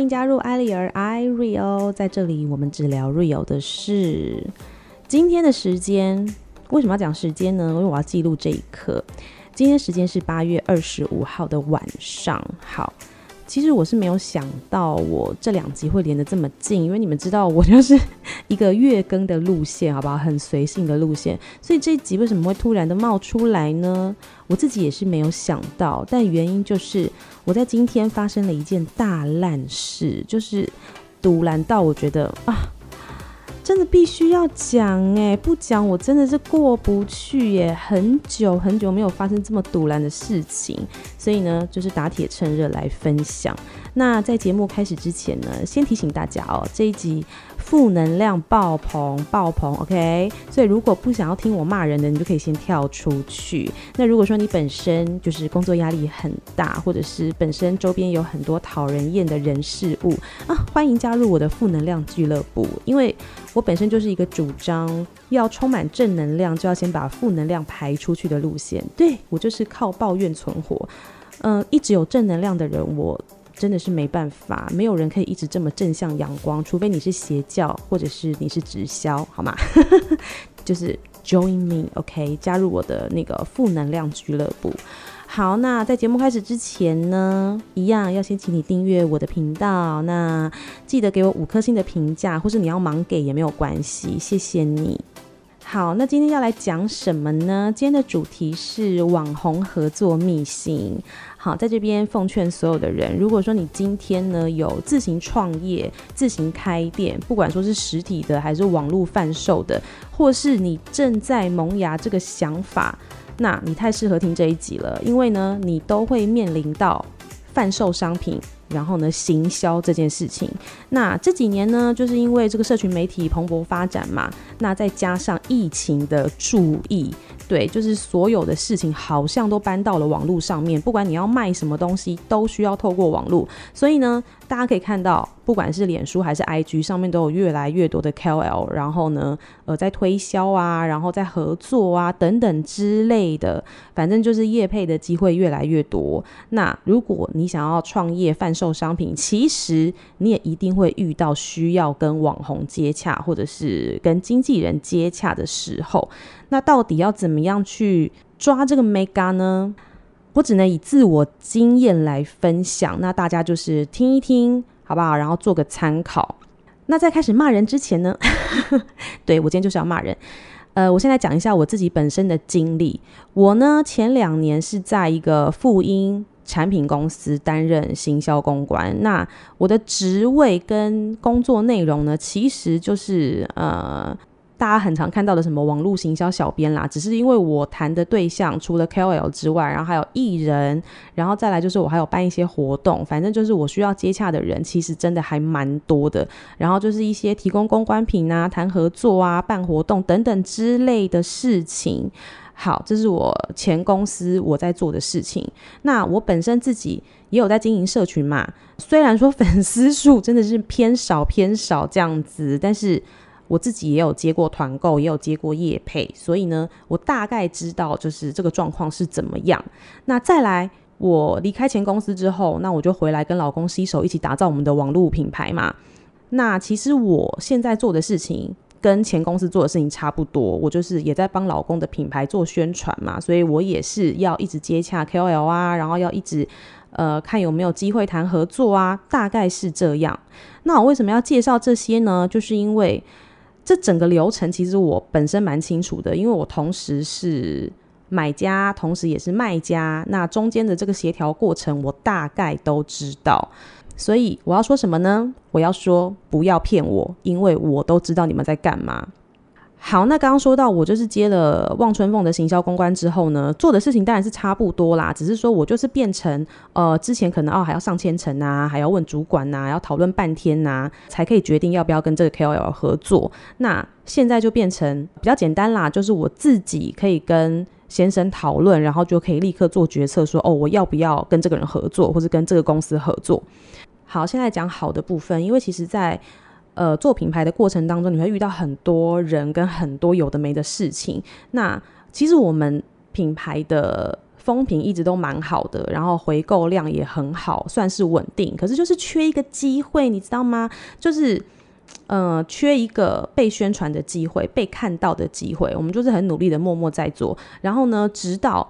迎加入艾丽儿 i r e o 在这里我们只聊 r e o 的事。今天的时间为什么要讲时间呢？因为我要记录这一刻。今天时间是八月二十五号的晚上。好。其实我是没有想到我这两集会连得这么近，因为你们知道我就是一个月更的路线，好不好？很随性的路线，所以这一集为什么会突然的冒出来呢？我自己也是没有想到，但原因就是我在今天发生了一件大烂事，就是赌烂到我觉得啊。真的必须要讲哎，不讲我真的是过不去耶。很久很久没有发生这么赌烂的事情，所以呢，就是打铁趁热来分享。那在节目开始之前呢，先提醒大家哦，这一集。负能量爆棚，爆棚，OK。所以如果不想要听我骂人的，你就可以先跳出去。那如果说你本身就是工作压力很大，或者是本身周边有很多讨人厌的人事物啊，欢迎加入我的负能量俱乐部。因为我本身就是一个主张要充满正能量，就要先把负能量排出去的路线。对，我就是靠抱怨存活。嗯、一直有正能量的人，我。真的是没办法，没有人可以一直这么正向阳光，除非你是邪教，或者是你是直销，好吗？就是 join me，OK，加入我的那个负能量俱乐部。好，那在节目开始之前呢，一样要先请你订阅我的频道，那记得给我五颗星的评价，或是你要盲给也没有关系，谢谢你。好，那今天要来讲什么呢？今天的主题是网红合作秘辛。好，在这边奉劝所有的人，如果说你今天呢有自行创业、自行开店，不管说是实体的还是网络贩售的，或是你正在萌芽这个想法，那你太适合听这一集了，因为呢，你都会面临到贩售商品。然后呢，行销这件事情，那这几年呢，就是因为这个社群媒体蓬勃发展嘛，那再加上疫情的注意，对，就是所有的事情好像都搬到了网络上面，不管你要卖什么东西，都需要透过网络，所以呢，大家可以看到，不管是脸书还是 IG 上面都有越来越多的 KOL，然后呢，呃，在推销啊，然后在合作啊等等之类的，反正就是业配的机会越来越多。那如果你想要创业贩售商品，其实你也一定会遇到需要跟网红接洽，或者是跟经纪人接洽的时候。那到底要怎么怎样去抓这个 mega 呢？我只能以自我经验来分享，那大家就是听一听，好不好？然后做个参考。那在开始骂人之前呢，对，我今天就是要骂人。呃，我先来讲一下我自己本身的经历。我呢，前两年是在一个复音。产品公司担任行销公关，那我的职位跟工作内容呢，其实就是呃，大家很常看到的什么网络行销小编啦，只是因为我谈的对象除了 KOL 之外，然后还有艺人，然后再来就是我还有办一些活动，反正就是我需要接洽的人，其实真的还蛮多的。然后就是一些提供公关品啊、谈合作啊、办活动等等之类的事情。好，这是我前公司我在做的事情。那我本身自己也有在经营社群嘛，虽然说粉丝数真的是偏少偏少这样子，但是我自己也有接过团购，也有接过业配，所以呢，我大概知道就是这个状况是怎么样。那再来，我离开前公司之后，那我就回来跟老公携手一起打造我们的网络品牌嘛。那其实我现在做的事情。跟前公司做的事情差不多，我就是也在帮老公的品牌做宣传嘛，所以我也是要一直接洽 KOL 啊，然后要一直呃看有没有机会谈合作啊，大概是这样。那我为什么要介绍这些呢？就是因为这整个流程其实我本身蛮清楚的，因为我同时是买家，同时也是卖家，那中间的这个协调过程我大概都知道。所以我要说什么呢？我要说不要骗我，因为我都知道你们在干嘛。好，那刚刚说到我就是接了望春凤的行销公关之后呢，做的事情当然是差不多啦，只是说我就是变成呃之前可能哦还要上千层啊，还要问主管呐、啊，要讨论半天呐、啊，才可以决定要不要跟这个 KOL 合作。那现在就变成比较简单啦，就是我自己可以跟先生讨论，然后就可以立刻做决策说，哦我要不要跟这个人合作，或是跟这个公司合作。好，现在讲好的部分，因为其实，在呃做品牌的过程当中，你会遇到很多人跟很多有的没的事情。那其实我们品牌的风评一直都蛮好的，然后回购量也很好，算是稳定。可是就是缺一个机会，你知道吗？就是，呃，缺一个被宣传的机会，被看到的机会。我们就是很努力的默默在做。然后呢，直到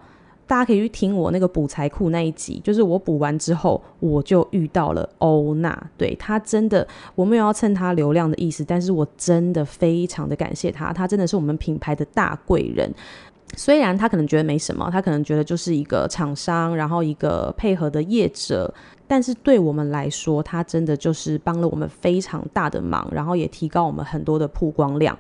大家可以去听我那个补财库那一集，就是我补完之后，我就遇到了欧娜。对，她真的，我没有要蹭她流量的意思，但是我真的非常的感谢她，她真的是我们品牌的大贵人。虽然他可能觉得没什么，他可能觉得就是一个厂商，然后一个配合的业者，但是对我们来说，他真的就是帮了我们非常大的忙，然后也提高我们很多的曝光量。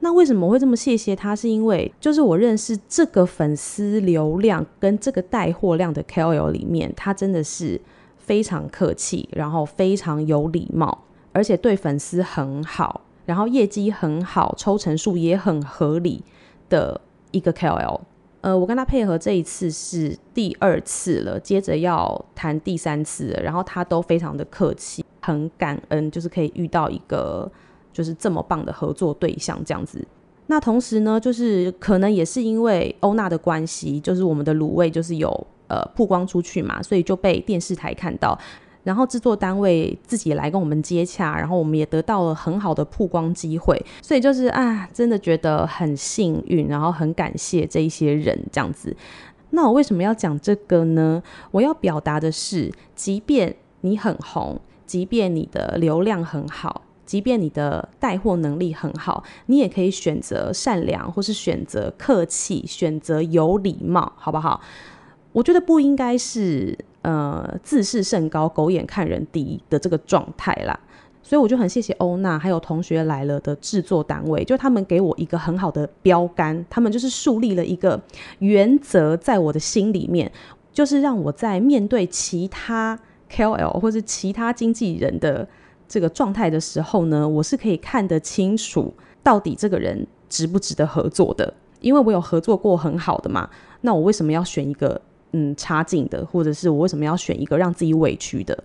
那为什么会这么谢谢他？是因为就是我认识这个粉丝流量跟这个带货量的 KOL 里面，他真的是非常客气，然后非常有礼貌，而且对粉丝很好，然后业绩很好，抽成数也很合理的。一个 KOL，呃，我跟他配合这一次是第二次了，接着要谈第三次了，然后他都非常的客气，很感恩，就是可以遇到一个就是这么棒的合作对象这样子。那同时呢，就是可能也是因为欧娜的关系，就是我们的卤味就是有呃曝光出去嘛，所以就被电视台看到。然后制作单位自己来跟我们接洽，然后我们也得到了很好的曝光机会，所以就是啊，真的觉得很幸运，然后很感谢这一些人这样子。那我为什么要讲这个呢？我要表达的是，即便你很红，即便你的流量很好，即便你的带货能力很好，你也可以选择善良，或是选择客气，选择有礼貌，好不好？我觉得不应该是。呃，自视甚高，狗眼看人低的这个状态啦，所以我就很谢谢欧娜还有同学来了的制作单位，就他们给我一个很好的标杆，他们就是树立了一个原则，在我的心里面，就是让我在面对其他 KOL 或是其他经纪人的这个状态的时候呢，我是可以看得清楚到底这个人值不值得合作的，因为我有合作过很好的嘛，那我为什么要选一个？嗯，差劲的，或者是我为什么要选一个让自己委屈的？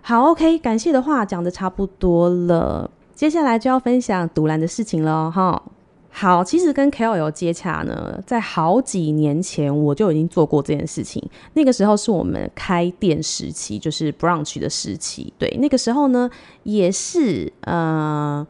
好，OK，感谢的话讲的差不多了，接下来就要分享独蓝的事情了哈。好，其实跟 KOL 接洽呢，在好几年前我就已经做过这件事情。那个时候是我们开店时期，就是 brunch 的时期。对，那个时候呢，也是呃。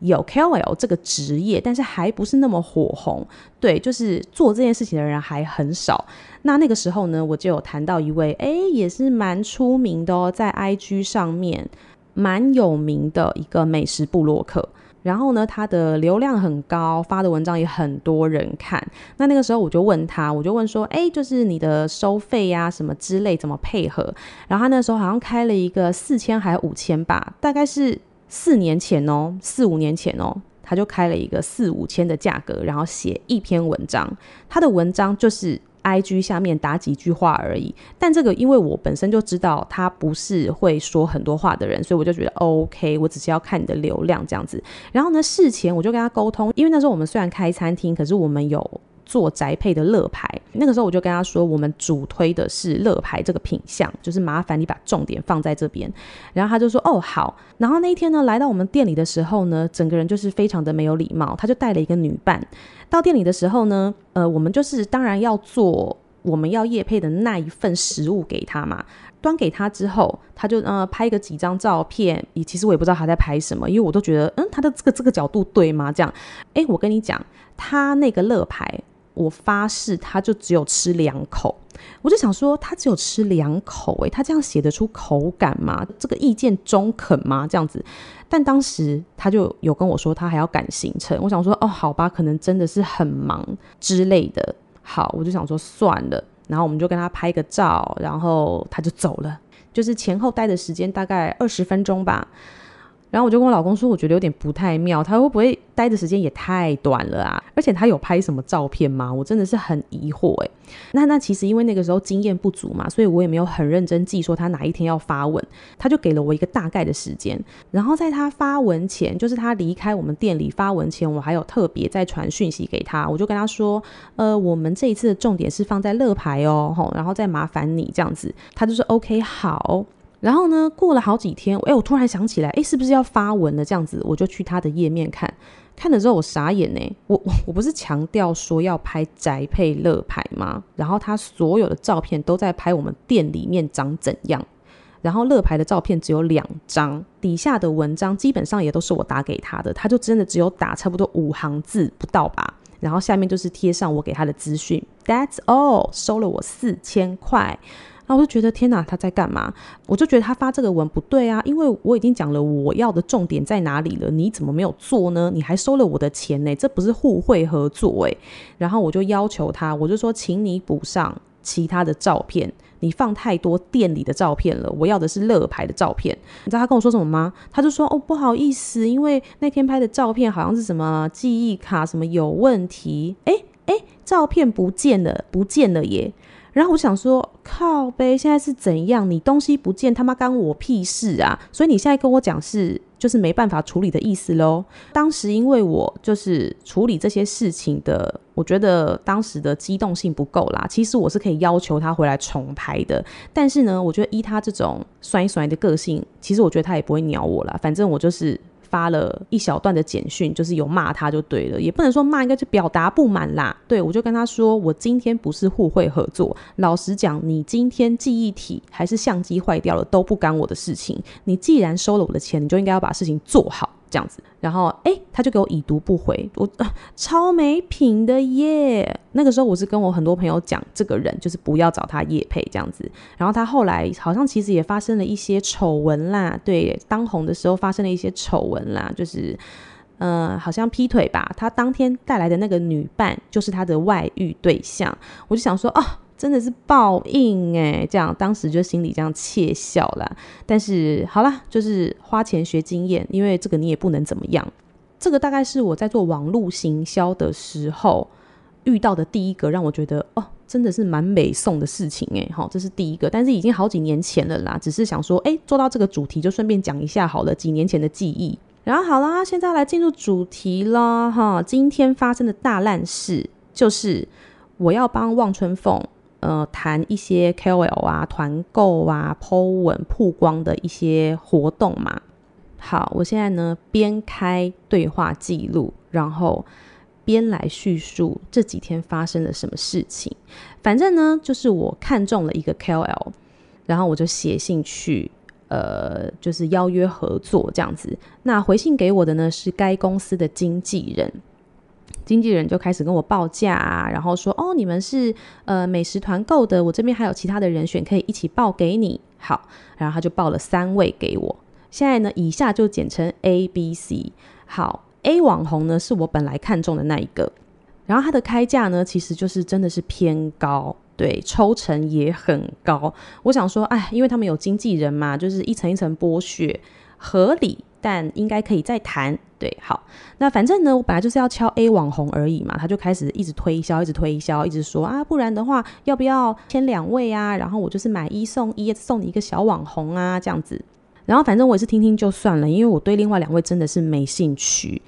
有 KOL 这个职业，但是还不是那么火红。对，就是做这件事情的人还很少。那那个时候呢，我就有谈到一位，哎，也是蛮出名的哦，在 IG 上面蛮有名的一个美食部落客。然后呢，他的流量很高，发的文章也很多人看。那那个时候我就问他，我就问说，哎，就是你的收费呀，什么之类，怎么配合？然后他那时候好像开了一个四千还五千吧，大概是。四年前哦，四五年前哦，他就开了一个四五千的价格，然后写一篇文章。他的文章就是 IG 下面打几句话而已。但这个因为我本身就知道他不是会说很多话的人，所以我就觉得 OK，我只是要看你的流量这样子。然后呢，事前我就跟他沟通，因为那时候我们虽然开餐厅，可是我们有。做宅配的乐牌，那个时候我就跟他说，我们主推的是乐牌这个品相，就是麻烦你把重点放在这边。然后他就说，哦，好。然后那一天呢，来到我们店里的时候呢，整个人就是非常的没有礼貌。他就带了一个女伴到店里的时候呢，呃，我们就是当然要做我们要业配的那一份食物给他嘛。端给他之后，他就呃拍个几张照片。也其实我也不知道他在拍什么，因为我都觉得，嗯，他的这个这个角度对吗？这样，哎，我跟你讲，他那个乐牌。我发誓，他就只有吃两口。我就想说，他只有吃两口，欸，诶，他这样写得出口感吗？这个意见中肯吗？这样子。但当时他就有跟我说，他还要赶行程。我想说，哦，好吧，可能真的是很忙之类的。好，我就想说算了。然后我们就跟他拍个照，然后他就走了。就是前后待的时间大概二十分钟吧。然后我就跟我老公说，我觉得有点不太妙，他会不会待的时间也太短了啊？而且他有拍什么照片吗？我真的是很疑惑诶。那那其实因为那个时候经验不足嘛，所以我也没有很认真记说他哪一天要发文，他就给了我一个大概的时间。然后在他发文前，就是他离开我们店里发文前，我还有特别再传讯息给他，我就跟他说，呃，我们这一次的重点是放在乐牌哦，吼，然后再麻烦你这样子。他就说 OK 好。然后呢，过了好几天，哎，我突然想起来，哎，是不是要发文了？这样子，我就去他的页面看，看了之后我傻眼呢，我我我不是强调说要拍宅配乐牌吗？然后他所有的照片都在拍我们店里面长怎样，然后乐牌的照片只有两张，底下的文章基本上也都是我打给他的，他就真的只有打差不多五行字不到吧，然后下面就是贴上我给他的资讯，That's all，收了我四千块。那我就觉得天哪，他在干嘛？我就觉得他发这个文不对啊，因为我已经讲了我要的重点在哪里了，你怎么没有做呢？你还收了我的钱呢，这不是互惠合作诶。然后我就要求他，我就说，请你补上其他的照片，你放太多店里的照片了，我要的是乐牌的照片。你知道他跟我说什么吗？他就说哦，不好意思，因为那天拍的照片好像是什么记忆卡什么有问题，诶诶，照片不见了，不见了耶。然后我想说，靠呗，现在是怎样？你东西不见，他妈干我屁事啊！所以你现在跟我讲是，就是没办法处理的意思喽。当时因为我就是处理这些事情的，我觉得当时的机动性不够啦。其实我是可以要求他回来重拍的，但是呢，我觉得依他这种酸酸的个性，其实我觉得他也不会鸟我啦。反正我就是。发了一小段的简讯，就是有骂他就对了，也不能说骂，应该是表达不满啦。对，我就跟他说，我今天不是互惠合作，老实讲，你今天记忆体还是相机坏掉了都不干我的事情。你既然收了我的钱，你就应该要把事情做好。这样子，然后哎，他就给我已读不回，我、超没品的耶。那个时候我是跟我很多朋友讲，这个人就是不要找他夜配这样子。然后他后来好像其实也发生了一些丑闻啦，对，当红的时候发生了一些丑闻啦，就是呃，好像劈腿吧。他当天带来的那个女伴就是他的外遇对象，我就想说啊。真的是报应哎，这样当时就心里这样窃笑啦。但是好啦，就是花钱学经验，因为这个你也不能怎么样。这个大概是我在做网络行销的时候遇到的第一个让我觉得哦，真的是蛮美送的事情哎。好，这是第一个，但是已经好几年前了啦。只是想说，哎，做到这个主题就顺便讲一下好了，几年前的记忆。然后好啦，现在来进入主题啦哈。今天发生的大烂事就是我要帮望春凤。呃，谈一些 KOL 啊、团购啊、po 文曝光的一些活动嘛。好，我现在呢边开对话记录，然后边来叙述这几天发生了什么事情。反正呢，就是我看中了一个 KOL，然后我就写信去，呃，就是邀约合作这样子。那回信给我的呢是该公司的经纪人。经纪人就开始跟我报价啊，然后说：“哦，你们是呃美食团购的，我这边还有其他的人选可以一起报给你。”好，然后他就报了三位给我。现在呢，以下就简称 A、B、C。好，A 网红呢是我本来看中的那一个，然后他的开价呢其实就是真的是偏高，对，抽成也很高。我想说，哎，因为他们有经纪人嘛，就是一层一层剥削，合理。但应该可以再谈，对，好，那反正呢，我本来就是要敲 A 网红而已嘛，他就开始一直推销，一直推销，一直说啊，不然的话，要不要签两位啊？然后我就是买一送一，送你一个小网红啊，这样子。然后反正我也是听听就算了，因为我对另外两位真的是没兴趣。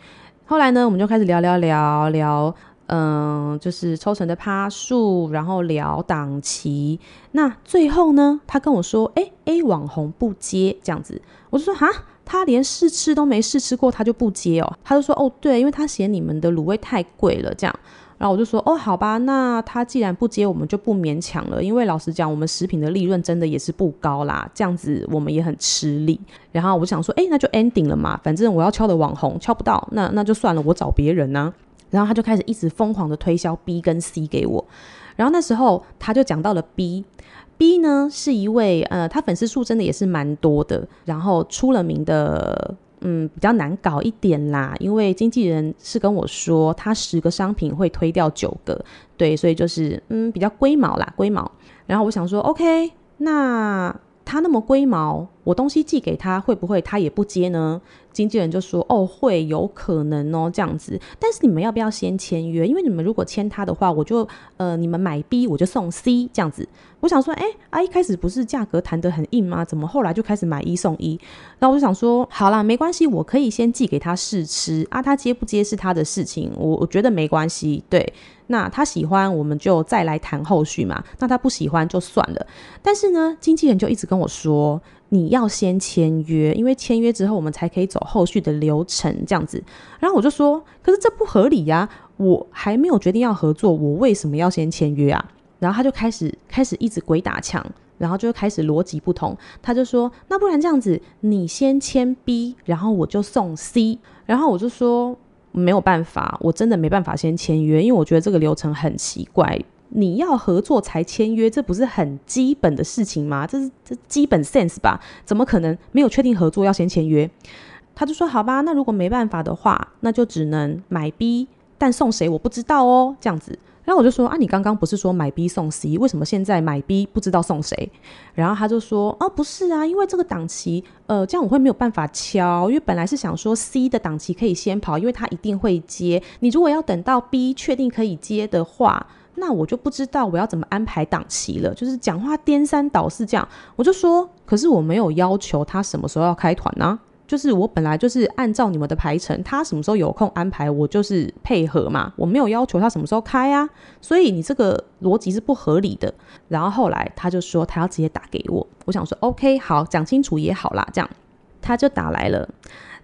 后来呢，我们就开始聊聊聊聊，嗯、就是抽成的趴数，然后聊档期。那最后呢，他跟我说，哎、欸，A 网红不接这样子，我就说哈。他连试吃都没试吃过，他就不接哦。他就说：“哦，对，因为他嫌你们的卤味太贵了。”这样，然后我就说：“哦，好吧，那他既然不接，我们就不勉强了。因为老实讲，我们食品的利润真的也是不高啦，这样子我们也很吃力。”然后我想说：“哎，那就 ending 了嘛，反正我要敲的网红敲不到，那那就算了，我找别人呢。”然后他就开始一直疯狂的推销 B 跟 C 给我。然后那时候他就讲到了 B。B 呢是一位呃，他粉丝数真的也是蛮多的，然后出了名的，嗯，比较难搞一点啦。因为经纪人是跟我说，他十个商品会推掉九个，对，所以就是嗯，比较龟毛啦，龟毛。然后我想说，OK，那他那么龟毛，我东西寄给他，会不会他也不接呢？经纪人就说：“哦，会有可能哦，这样子。但是你们要不要先签约？因为你们如果签他的话，我就呃，你们买 B，我就送 C 这样子。我想说，哎啊，一开始不是价格谈得很硬吗？怎么后来就开始买一送一？然后我就想说，好啦，没关系，我可以先寄给他试吃啊，他接不接是他的事情，我我觉得没关系。对，那他喜欢，我们就再来谈后续嘛。那他不喜欢就算了。但是呢，经纪人就一直跟我说。”你要先签约，因为签约之后我们才可以走后续的流程这样子。然后我就说，可是这不合理呀，我还没有决定要合作，我为什么要先签约啊？然后他就开始开始一直鬼打墙，然后就开始逻辑不通。他就说，那不然这样子，你先签 B，然后我就送 C。然后我就说，没有办法，我真的没办法先签约，因为我觉得这个流程很奇怪。你要合作才签约，这不是很基本的事情吗？这是这基本 sense 吧？怎么可能没有确定合作要先签约？他就说，好吧，那如果没办法的话，那就只能买 B，但送谁我不知道哦，这样子。然后我就说啊，你刚刚不是说买 B 送 C，为什么现在买 B 不知道送谁？然后他就说哦，不是啊，因为这个档期，呃，这样我会没有办法敲，因为本来是想说 C 的档期可以先跑，因为他一定会接。你如果要等到 B 确定可以接的话，那我就不知道我要怎么安排档期了。就是讲话颠三倒四这样，我就说，可是我没有要求他什么时候要开团呢、就是我本来就是按照你们的排程，他什么时候有空安排，我就是配合嘛。我没有要求他什么时候开啊，所以你这个逻辑是不合理的。然后后来他就说他要直接打给我，我想说 OK 好，讲清楚也好啦。这样他就打来了，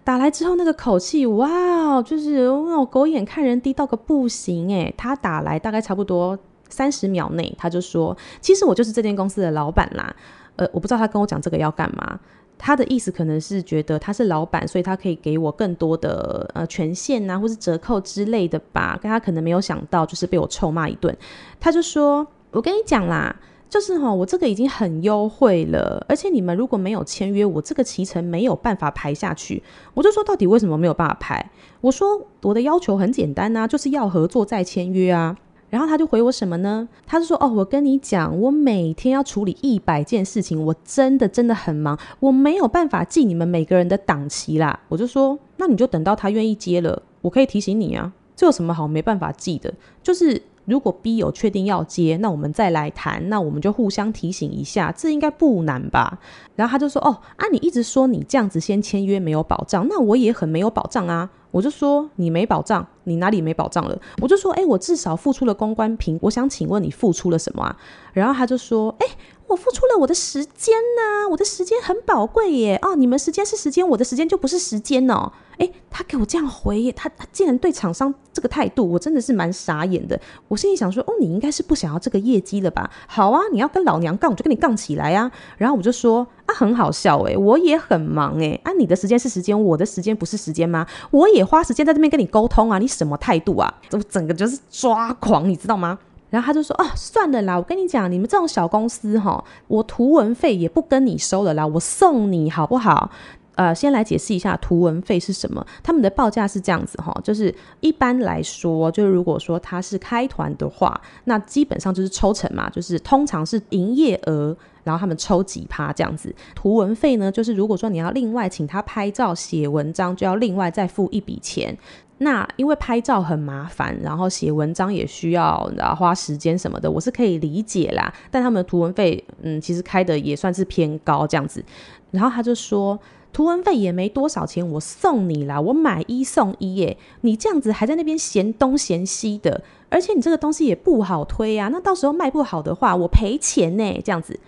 打来之后那个口气，哇，就是那种狗眼看人低到个不行诶。他打来大概差不多三十秒内，他就说其实我就是这间公司的老板啦。呃，我不知道他跟我讲这个要干嘛。他的意思可能是觉得他是老板，所以他可以给我更多的呃权限啊，或是折扣之类的吧。但他可能没有想到，就是被我臭骂一顿。他就说：“我跟你讲啦，就是哈，我这个已经很优惠了，而且你们如果没有签约，我这个骑程没有办法排下去。”我就说：“到底为什么没有办法排？”我说：“我的要求很简单啊，就是要合作再签约啊。”然后他就回我什么呢？他就说：“哦，我跟你讲，我每天要处理一百件事情，我真的真的很忙，我没有办法记你们每个人的档期啦。”我就说：“那你就等到他愿意接了，我可以提醒你啊，这有什么好没办法记的？就是如果 B 有确定要接，那我们再来谈，那我们就互相提醒一下，这应该不难吧？”然后他就说：“哦，啊，你一直说你这样子先签约没有保障，那我也很没有保障啊。”我就说你没保障，你哪里没保障了？我就说，哎、我至少付出了公关品，我想请问你付出了什么啊？然后他就说，哎、我付出了我的时间呐、我的时间很宝贵耶。哦，你们时间是时间，我的时间就不是时间哦。哎，他给我这样回，他他竟然对厂商这个态度，我真的是蛮傻眼的。我心里想说，哦，你应该是不想要这个业绩了吧？好啊，你要跟老娘杠，我就跟你杠起来啊。然后我就说，啊，很好笑诶，我也很忙诶。啊，你的时间是时间，我的时间不是时间吗？我也花时间在这边跟你沟通啊，你什么态度啊？我整个就是抓狂，你知道吗？然后他就说，哦，算了啦，我跟你讲，你们这种小公司哈，我图文费也不跟你收了啦，我送你好不好？呃，先来解释一下图文费是什么。他们的报价是这样子哈，就是一般来说，就是如果说他是开团的话，那基本上就是抽成嘛，就是通常是营业额，然后他们抽几趴这样子。图文费呢，就是如果说你要另外请他拍照、写文章，就要另外再付一笔钱。那因为拍照很麻烦，然后写文章也需要然后花时间什么的，我是可以理解啦。但他们的图文费，嗯，其实开的也算是偏高这样子。然后他就说。图文费也没多少钱，我送你啦，我买一送一耶！你这样子还在那边嫌东嫌西的，而且你这个东西也不好推啊，那到时候卖不好的话，我赔钱呢，这样子。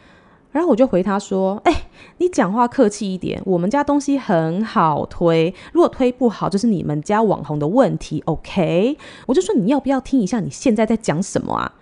然后我就回他说：“哎、你讲话客气一点，我们家东西很好推，如果推不好，就是你们家网红的问题，OK？” 我就说：“你要不要听一下你现在在讲什么啊？”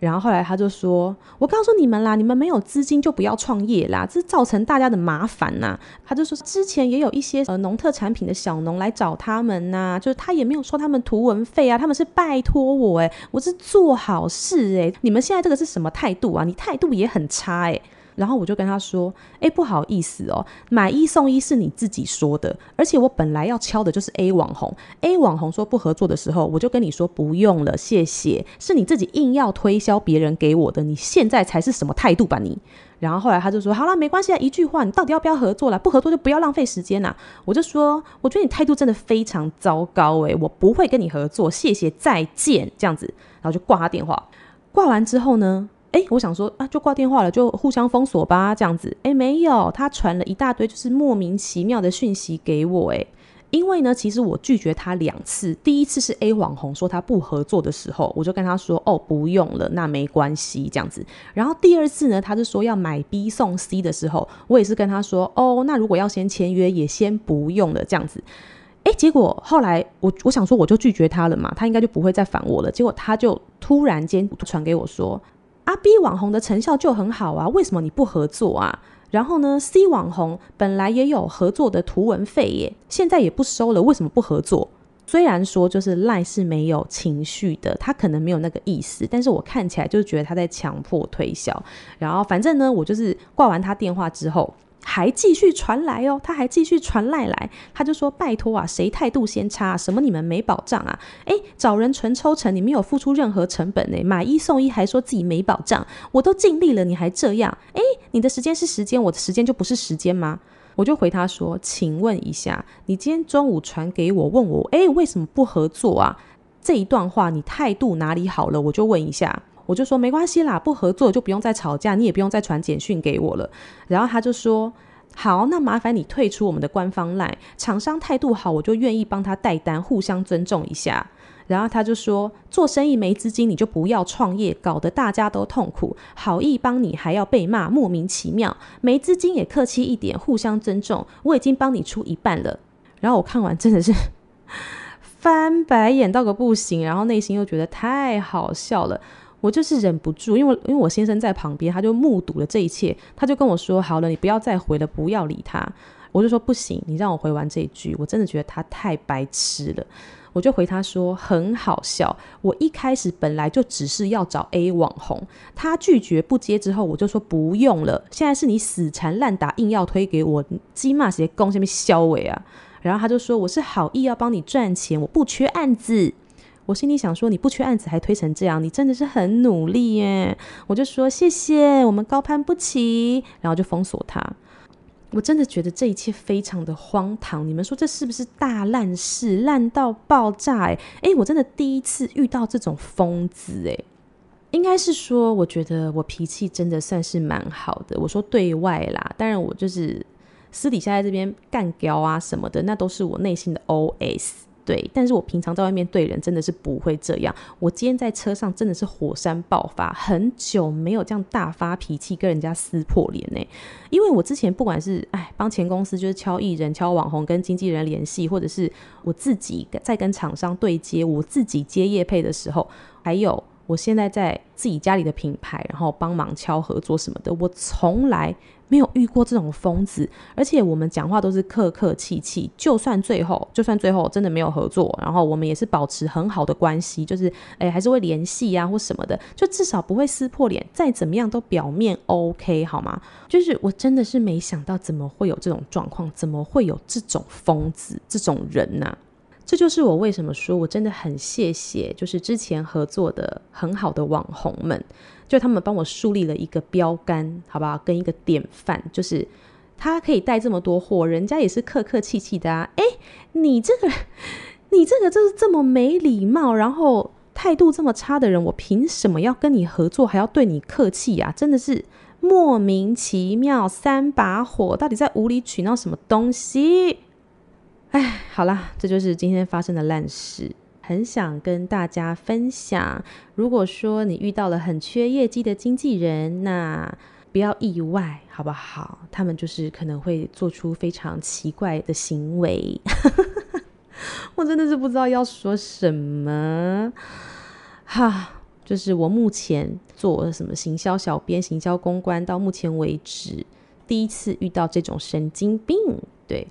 然后后来他就说：“我告诉你们啦，你们没有资金就不要创业啦，这造成大家的麻烦呐。”他就说：“之前也有一些呃农特产品的小农来找他们呐，就是他也没有收他们图文费啊，他们是拜托我诶，我是做好事诶，你们现在这个是什么态度啊？你态度也很差诶。”然后我就跟他说：“哎，不好意思哦，买一送一是你自己说的，而且我本来要敲的就是 A 网红，A 网红说不合作的时候，我就跟你说不用了，谢谢。是你自己硬要推销别人给我的，你现在才是什么态度吧你？”然后后来他就说：“好了，没关系啊，一句话，你到底要不要合作了？不合作就不要浪费时间呐。”我就说：“我觉得你态度真的非常糟糕，诶，我不会跟你合作，谢谢，再见。”这样子，然后就挂他电话。挂完之后呢？哎，我想说啊，就挂电话了，就互相封锁吧，这样子。哎，没有，他传了一大堆就是莫名其妙的讯息给我。哎，因为呢，其实我拒绝他两次，第一次是 A 网红说他不合作的时候，我就跟他说哦，不用了，那没关系这样子。然后第二次呢，他是说要买 B 送 C 的时候，我也是跟他说哦，那如果要先签约，也先不用了这样子。哎，结果后来我我想说我就拒绝他了嘛，他应该就不会再烦我了。结果他就突然间传给我说，啊 B 网红的成效就很好啊，为什么你不合作啊？然后呢，C 网红本来也有合作的图文费耶，现在也不收了，为什么不合作？虽然说就是赖是没有情绪的，他可能没有那个意思，但是我看起来就觉得他在强迫推销。然后反正呢，我就是挂完他电话之后。还继续传来哦，他还继续传赖来，他就说：“拜托啊，谁态度先差？什么你们没保障啊？哎，找人纯抽成，你没有付出任何成本呢，买一送一还说自己没保障，我都尽力了，你还这样？哎，你的时间是时间，我的时间就不是时间吗？”我就回他说：“请问一下，你今天中午传给我，问我，哎，为什么不合作啊？这一段话你态度哪里好了？我就问一下。”我就说没关系啦，不合作就不用再吵架，你也不用再传简讯给我了。然后他就说好，那麻烦你退出我们的官方 LINE，厂商态度好，我就愿意帮他带单，互相尊重一下。然后他就说做生意没资金，你就不要创业，搞得大家都痛苦。好意帮你还要被骂，莫名其妙。没资金也客气一点，互相尊重。我已经帮你出一半了。然后我看完真的是 翻白眼到个不行，然后内心又觉得太好笑了。我就是忍不住，因为因为我先生在旁边，他就目睹了这一切，他就跟我说：“好了，你不要再回了，不要理他。”我就说：“不行，你让我回完这一句，我真的觉得他太白痴了。”我就回他说：“很好笑，我一开始本来就只是要找 A 网红，他拒绝不接之后，我就说不用了。现在是你死缠烂打，硬要推给我，鸡骂谁攻下面销尾啊？”然后他就说：“我是好意要帮你赚钱，我不缺案子。”我心里想说，你不缺案子还推成这样，你真的是很努力耶！我就说谢谢，我们高攀不起，然后就封锁他。我真的觉得这一切非常的荒唐，你们说这是不是大烂事，烂到爆炸？哎哎，我真的第一次遇到这种疯子哎，应该是说，我觉得我脾气真的算是蛮好的。我说对外啦，当然我就是私底下在这边干譙啊什么的，那都是我内心的 OS。对，但是我平常在外面对人真的是不会这样。我今天在车上真的是火山爆发，很久没有这样大发脾气跟人家撕破脸呢。因为我之前不管是哎帮前公司就是敲艺人、敲网红跟经纪人联系，或者是我自己在跟厂商对接，我自己接业配的时候，还有我现在在自己家里的品牌，然后帮忙敲合作什么的，我从来。没有遇过这种疯子，而且我们讲话都是客客气气，就算最后，就算最后真的没有合作，然后我们也是保持很好的关系，就是哎，还是会联系啊或什么的，就至少不会撕破脸，再怎么样都表面 OK 好吗？就是我真的是没想到，怎么会有这种状况，怎么会有这种疯子这种人呢、这就是我为什么说我真的很谢谢，就是之前合作的很好的网红们。就他们帮我树立了一个标杆，好不好？跟一个典范，就是他可以带这么多货，人家也是客客气气的啊。哎，你这个，你这个就是这么没礼貌，然后态度这么差的人，我凭什么要跟你合作，还要对你客气呀？真的是莫名其妙，三把火，到底在无理取闹什么东西？哎，好啦，这就是今天发生的烂事。很想跟大家分享，如果说你遇到了很缺业绩的经纪人，那不要意外，好不好？他们就是可能会做出非常奇怪的行为。我真的是不知道要说什么。哈，就是我目前做什么行销小编、行销公关，到目前为止第一次遇到这种神经病，对。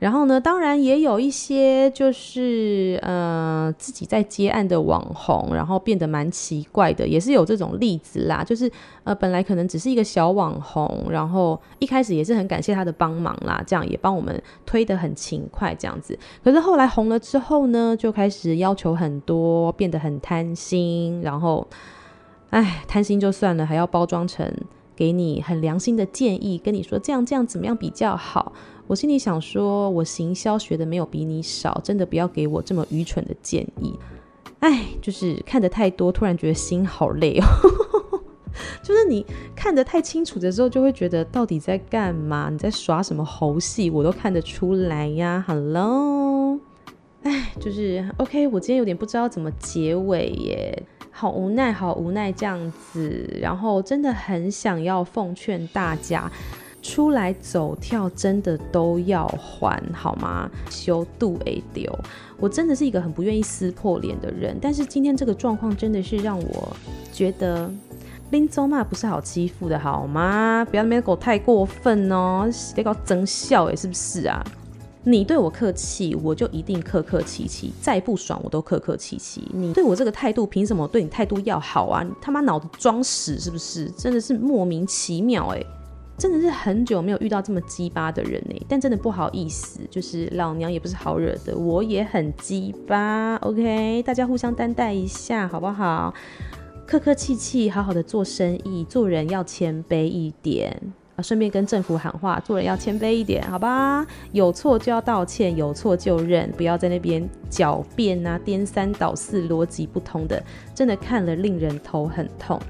然后呢，当然也有一些就是呃自己在接案的网红，然后变得蛮奇怪的，也是有这种例子啦。就是呃本来可能只是一个小网红，然后一开始也是很感谢他的帮忙啦，这样也帮我们推得很勤快这样子。可是后来红了之后呢，就开始要求很多，变得很贪心，然后哎贪心就算了，还要包装成给你很良心的建议，跟你说这样这样怎么样比较好。我心里想说，我行销学的没有比你少，真的不要给我这么愚蠢的建议。哎，就是看得太多，突然觉得心好累哦。就是你看得太清楚的时候，就会觉得到底在干嘛？你在耍什么猴戏？我都看得出来呀。好了。哎，就是 OK，我今天有点不知道怎么结尾耶，好无奈，好无奈这样子。然后真的很想要奉劝大家，出来走跳真的都要还好吗？修度 A 丢，我真的是一个很不愿意撕破脸的人，但是今天这个状况真的是让我觉得。林州嘛不是好欺负的好吗？不要那边狗太过分哦，别搞真笑哎，是不是啊？你对我客气，我就一定客客气气，再不爽我都客客气气。你对我这个态度，凭什么对你态度要好啊？你他妈脑子装屎是不是？真的是莫名其妙哎，真的是很久没有遇到这么鸡巴的人呢，但真的不好意思，就是老娘也不是好惹的，我也很鸡巴。OK，大家互相担待一下好不好？客客气气，好好的做生意，做人要谦卑一点啊！顺便跟政府喊话，做人要谦卑一点，好吧？有错就要道歉，有错就认，不要在那边狡辩啊，颠三倒四，逻辑不通的，真的看了令人头很痛。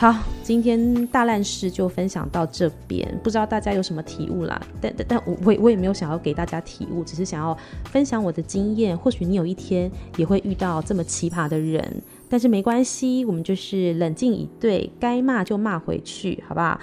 好，今天大烂事就分享到这边，不知道大家有什么体悟啦？但但但我我也没有想要给大家体悟，只是想要分享我的经验，或许你有一天也会遇到这么奇葩的人。但是没关系，我们就是冷静以对，该骂就骂回去，好不好？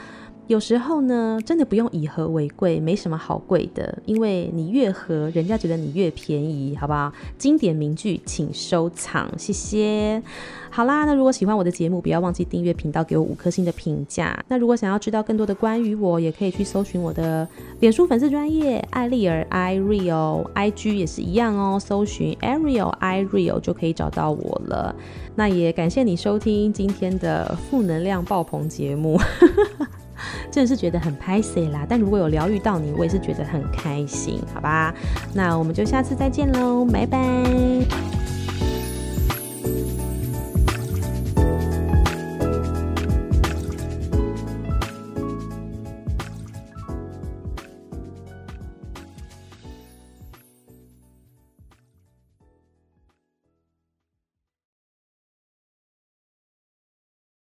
有时候呢，真的不用以和为贵，没什么好贵的，因为你越和，人家觉得你越便宜，好不好？经典名句，请收藏，谢谢。好啦，那如果喜欢我的节目，不要忘记订阅频道，给我五颗星的评价。那如果想要知道更多的关于我，也可以去搜寻我的脸书粉丝专业艾丽儿 Ireal，IG 也是一样哦，搜寻 Ariel Ireal 就可以找到我了。那也感谢你收听今天的负能量爆棚节目，真的是觉得很拍谢啦。但如果有疗愈到你，我也是觉得很开心，好吧？那我们就下次再见喽，拜拜。